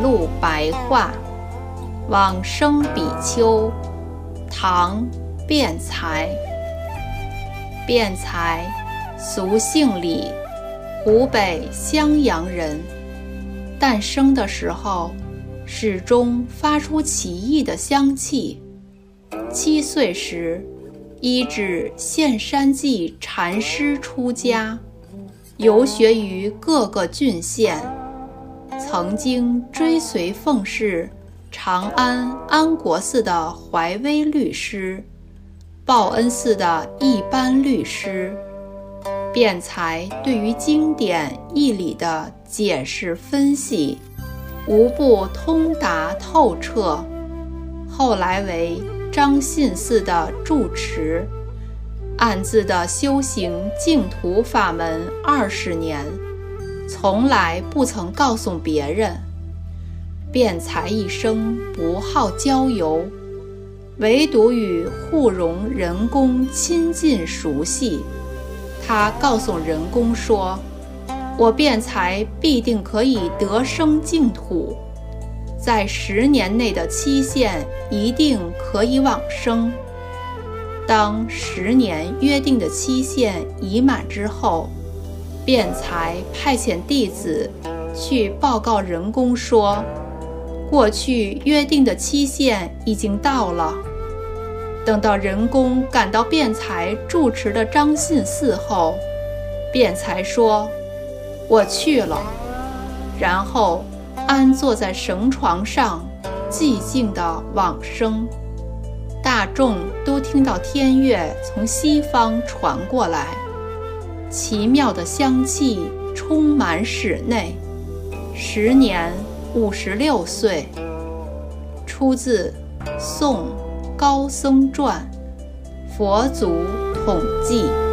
录白话，往生比丘，唐，辩才。辩才，俗姓李，湖北襄阳人。诞生的时候，始终发出奇异的香气。七岁时，依止现山记禅师出家，游学于各个郡县，曾经追随奉侍长安安国寺的怀威律师。报恩寺的一般律师，辩才对于经典义理的解释分析，无不通达透彻。后来为张信寺的住持，暗自的修行净土法门二十年，从来不曾告诉别人。辩才一生不好交游。唯独与护荣仁公亲近熟悉，他告诉仁公说：“我辩才必定可以得生净土，在十年内的期限一定可以往生。”当十年约定的期限已满之后，辩才派遣弟子去报告仁公说。过去约定的期限已经到了。等到人工赶到辩才住持的张信寺后，辩才说：“我去了。”然后安坐在绳床上，寂静的往生。大众都听到天乐从西方传过来，奇妙的香气充满室内。时年。五十六岁，出自《宋高僧传》，佛祖统记。